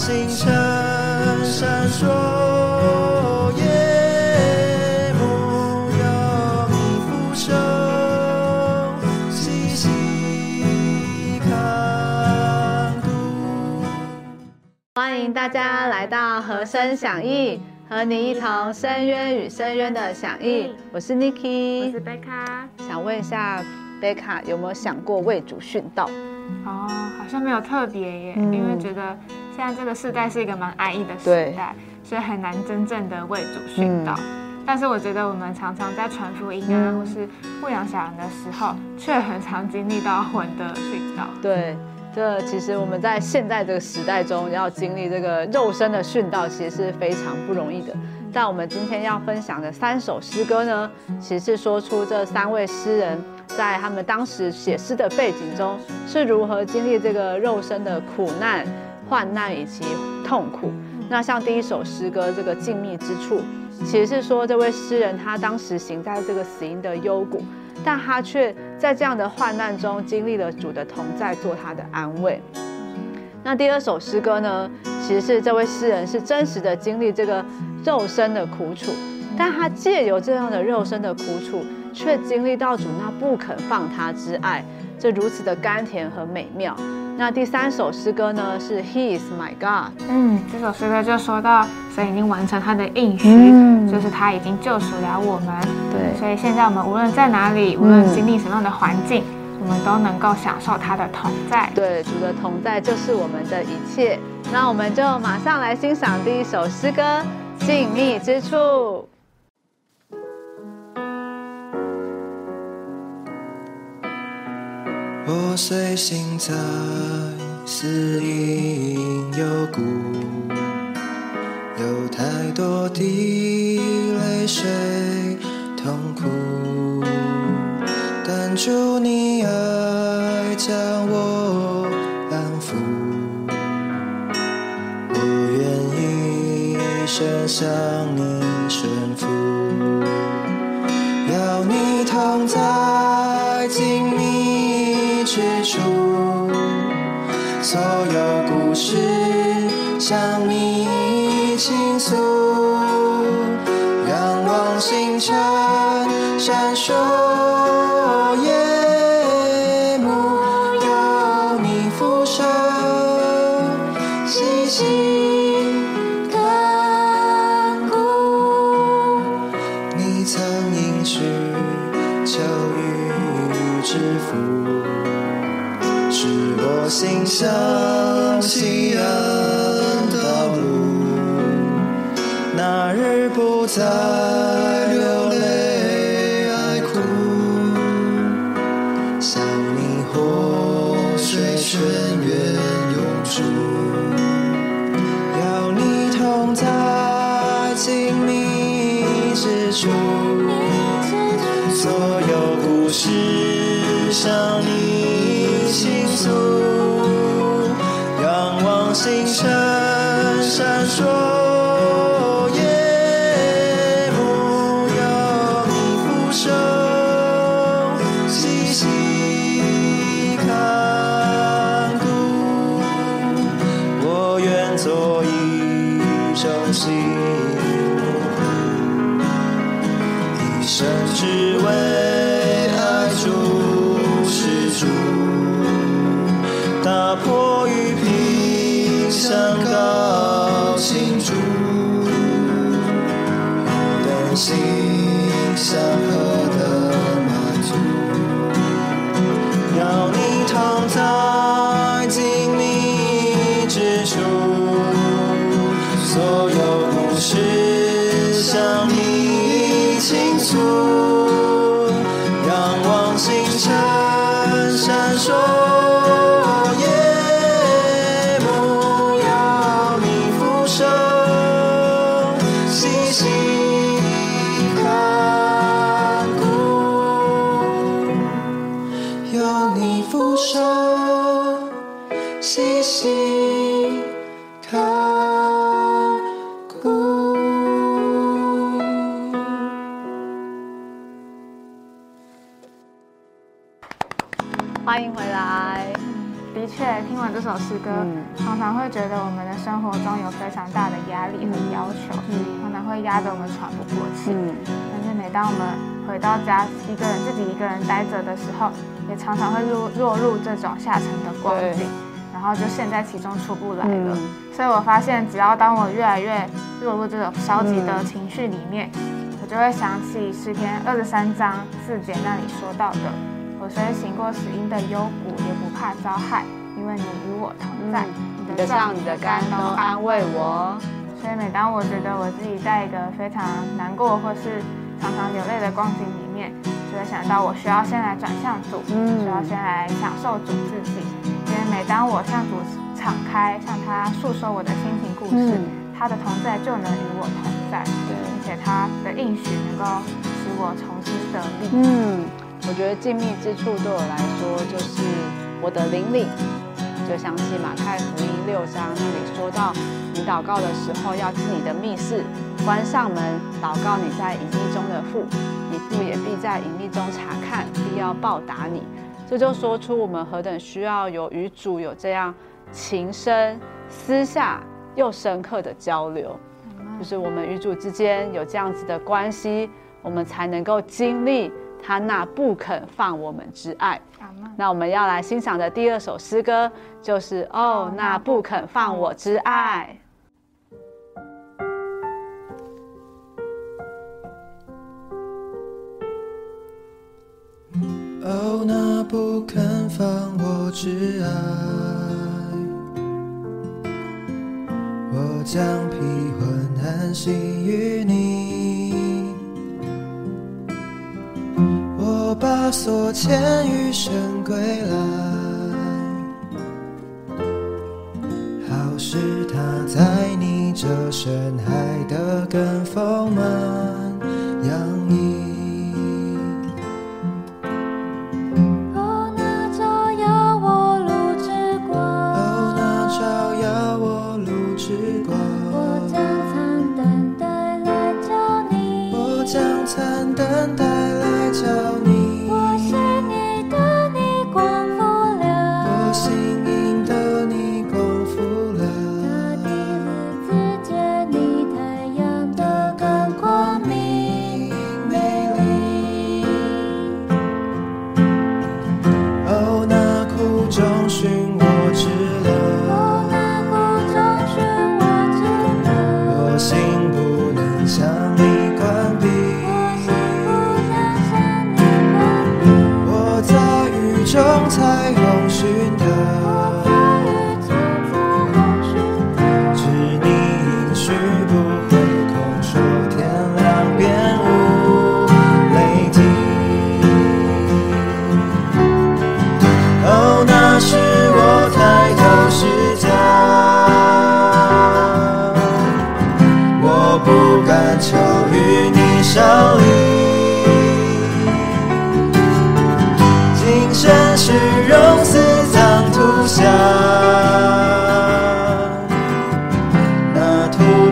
星辰闪烁，夜幕有你俯首，细细看顾。欢迎大家来到和声响应，和你一同深渊与深渊的响应。我是 Niki，我是贝卡。想问一下贝卡有没有想过为主殉道？哦，好像没有特别耶，嗯因为觉得现在这个时代是一个蛮安逸的时代，所以很难真正的为主殉道。但是我觉得我们常常在传福音啊，嗯或是牧养小人的时候，却很常经历到魂的殉道。对，这其实我们在现在这个时代中，要经历这个肉身的殉道，其实是非常不容易的。但我们今天要分享的三首诗歌呢，其实是说出这三位诗人在他们当时写诗的背景中，是如何经历这个肉身的苦难、患难以及痛苦。那像第一首诗歌这个静谧之处，其实是说这位诗人他当时行在这个死荫的幽谷，但他却在这样的患难中经历了主的同在，做他的安慰。那第二首诗歌呢，其实是这位诗人是真实的经历这个肉身的苦楚，但他借由这样的肉身的苦楚，却经历到主那不肯放他之爱，这如此的甘甜和美妙。那第三首诗歌呢，是 He is my God。嗯，这首诗歌就说到神已经完成他的应许，嗯就是他已经救赎了我们。对所以现在我们无论在哪里，无论经历什么样的环境，我们都能够享受他的同在。对，主的同在就是我们的一切。那我们就马上来欣赏第一首诗歌《静谧之处》。我随行在死荫幽谷，有太多的泪水痛苦，但主你爱将我安抚，我愿一生向所有故事向你倾诉，仰望星辰闪烁，写出，所有故事向你倾诉，仰望星辰。谧之处，所欢迎回来。的确，听完这首诗歌，常常会觉得我们的生活中有非常大的压力和要求，常常会压得我们喘不过气。但是每当我们回到家，一个人自己一个人待着的时候，也常常会落落入这种下沉的光景，然后就陷在其中出不来了。所以我发现，只要当我越来越落入这种消极的情绪里面，我就会想起诗篇二十三章四节那里说到的：“我虽行过死荫的幽谷，也不怕遭害，因为你与我同在。你的杖、你的竿都安慰我。”所以每当我觉得我自己在一个非常难过或是常常流泪的光景里面，就会想到我需要先来转向主，需要先来享受主自己。因为每当我向主敞开，向他诉说我的心情故事，他的同在就能与我同在，并且他的应许能够使我重新得力。嗯，我觉得静谧之处对我来说就是我的灵里，就想起马太福音六章那里说到，你祷告的时候要进你的密室。关上门，祷告你在隐秘中的父，你父也必在隐秘中查看，必要报答你。这就说出我们何等需要有与主有这样情深、私下又深刻的交流，就是我们与主之间有这样子的关系，我们才能够经历他那不肯放我们之爱。那我们要来欣赏的第二首诗歌就是哦，那不肯放我之爱。哦，那不肯放我之爱，我将披魂安息于你，所欠余生归来，好使他在你这深海的跟风吗？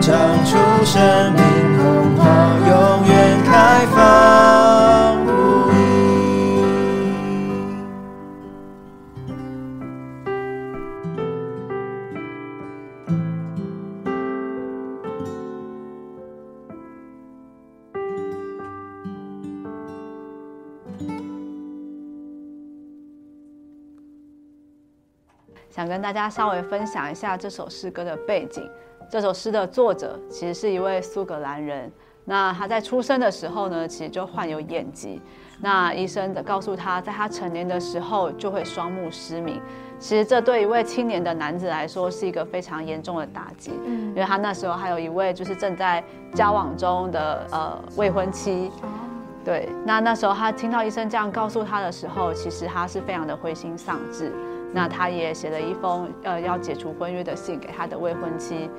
唱出生命，奔跑，永远开放想跟大家稍微分享一下这首诗歌的背景。这首诗的作者其实是一位苏格兰人。那他在出生的时候呢，其实就患有眼疾。那医生的告诉他，在他成年的时候就会双目失明。其实这对一位青年的男子来说是一个非常严重的打击。嗯，因为他那时候还有一位就是正在交往中的呃未婚妻。对，那那时候他听到医生这样告诉他的时候，其实他是非常的灰心丧志。那他也写了一封呃要解除婚约的信给他的未婚妻，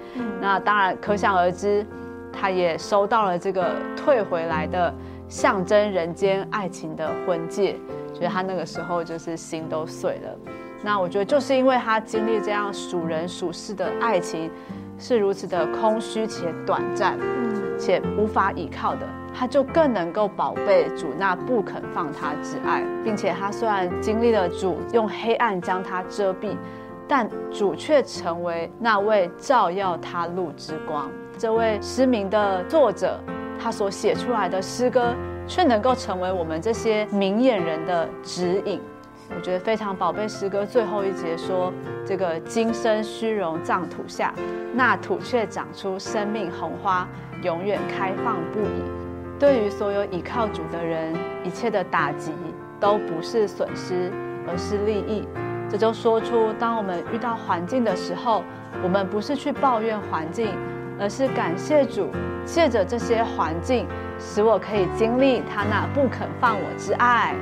那当然可想而知，他也收到了这个退回来的象征人间爱情的婚戒，觉得他那个时候就是心都碎了。那我觉得就是因为他经历这样属人属事的爱情是如此的空虚且短暂，且无法依靠的，他就更能够宝贝主那不肯放他之爱，并且他虽然经历了主用黑暗将他遮蔽，但主却成为那位照耀他路之光。这位失明的作者，他所写出来的诗歌，却能够成为我们这些明眼人的指引。我觉得非常宝贝诗歌最后一节说：“这个今生虚荣葬土下，那土却长出生命红花，永远开放不已。”对于所有倚靠主的人，一切的打击都不是损失，而是利益。这就说出，当我们遇到环境的时候，我们不是去抱怨环境，而是感谢主，借着这些环境，使我可以经历他那不肯放我之爱。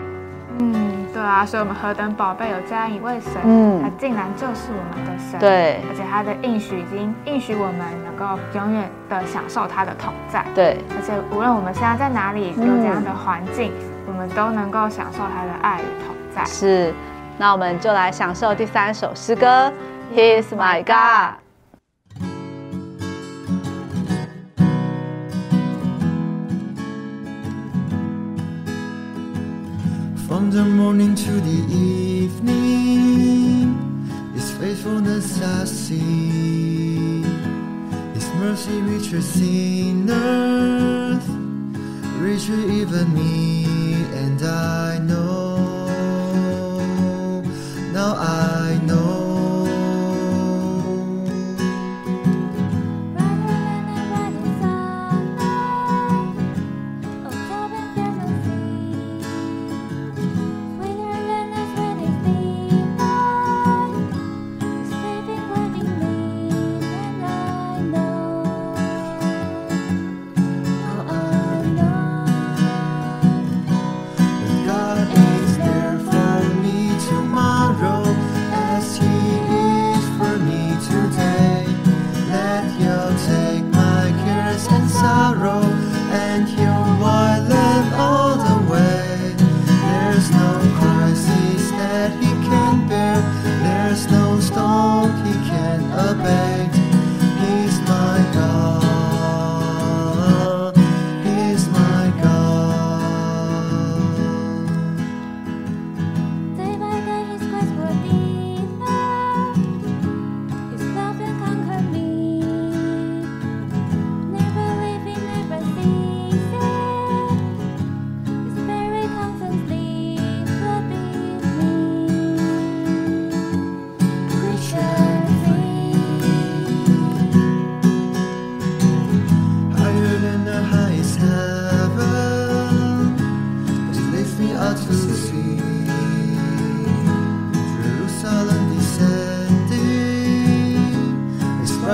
嗯，对啊，所以我们何等宝贝有这样一位神，嗯，他竟然就是我们的神，对，而且他的应许已经应许我们能够永远的享受他的同在，对，而且无论我们现在在哪里，有怎样的环境，我们都能够享受他的爱与同在。是，那我们就来享受第三首诗歌，He is my God。From the morning to the evening, His faithfulness I see. His mercy reaches sinners, reaches even me, and I know.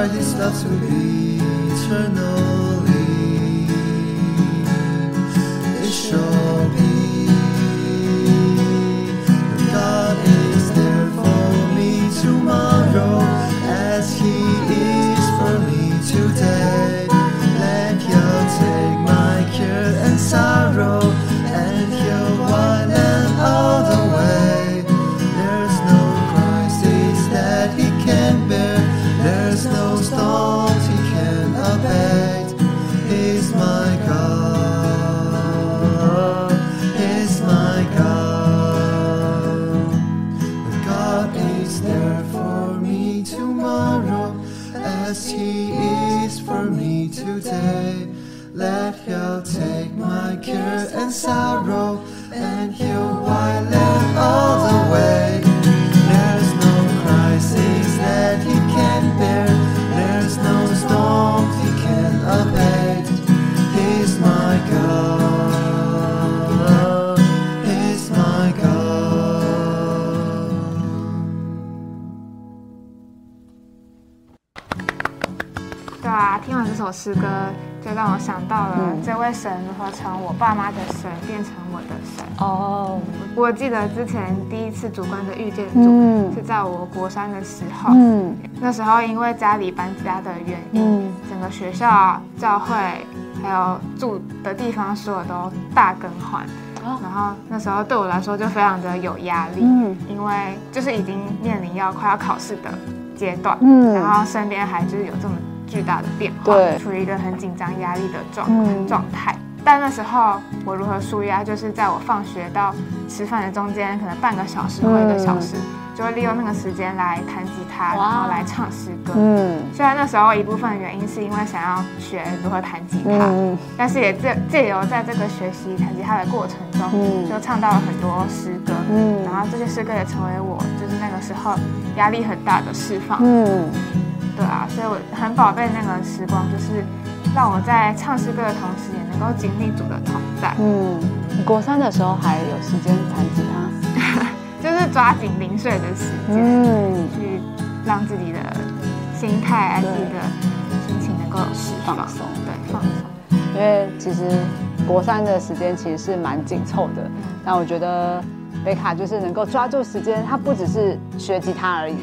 His brightest love to be 诗歌，就让我想到了这位神如何从我爸妈的神变成我的神。哦，我记得之前第一次主观的遇见主，嗯是在我国三的时候。嗯那时候因为家里搬家的原因，嗯整个学校、教会还有住的地方，所有都大更换。哦然后那时候对我来说就非常的有压力，嗯因为就是已经面临要快要考试的阶段，嗯然后身边还就是有这么巨大的变化，对。处于一个很紧张、压力的状、嗯。状态。但那时候我如何舒压，就是在我放学到吃饭的中间，可能半个小时或一个小时，就会利用那个时间来弹吉他，然后来唱诗歌。嗯。虽然那时候一部分原因是因为想要学如何弹吉他，嗯。但是也借借由在这个学习弹吉他的过程中，嗯。就唱到了很多诗歌，嗯。然后这些诗歌也成为我就是那个时候压力很大的释放。嗯，对啊，所以我很宝贝那个时光，就是让我在唱诗歌的同时，也能够经历主的同在，嗯，你国三的时候还有时间弹吉他？就是抓紧零碎的时间，嗯，去让自己的心态、自己的心情能够有释放，放松。对，放松。因为其实国三的时间其实是蛮紧凑的，但我觉得贝卡就是能够抓住时间，他不只是学吉他而已，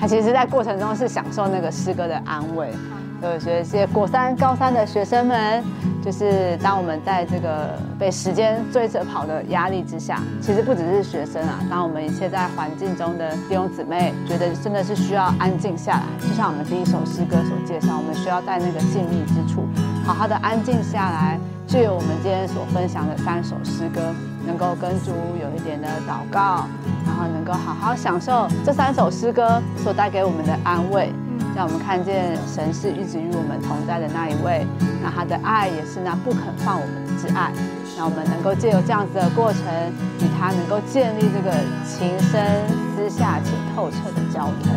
他其实在过程中是享受那个诗歌的安慰。对，所以这些国三、高三的学生们，就是当我们在这个被时间追着跑的压力之下，其实不只是学生啊，当我们一切在环境中的弟兄姊妹，觉得真的是需要安静下来。就像我们第一首诗歌所介绍，我们需要在那个静谧之处，好好的安静下来，就有我们今天所分享的三首诗歌，能够跟主有一点的祷告，然后能够好好享受这三首诗歌所带给我们的安慰。嗯让我们看见神是一直与我们同在的那一位，那他的爱也是那不肯放我们之爱。那我们能够借由这样子的过程，与他能够建立这个情深私下且透彻的交通。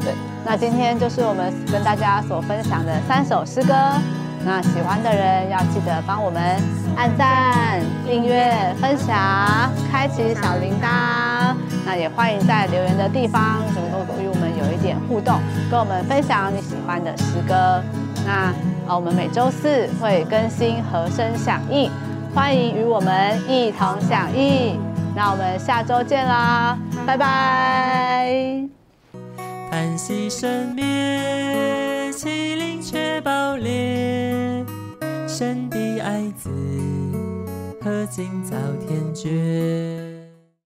对，那今天就是我们跟大家所分享的三首诗歌。那喜欢的人要记得帮我们按赞、订阅、分享、开启小铃铛。那也欢迎在留言的地方能够与我们有一点互动，跟我们分享你喜欢的诗歌。那呃，我们每周四会更新和声响应，欢迎与我们一同响应。那我们下周见啦，拜拜。叹息生灭，麒麟却爆裂，神的爱子，何竟遭天绝？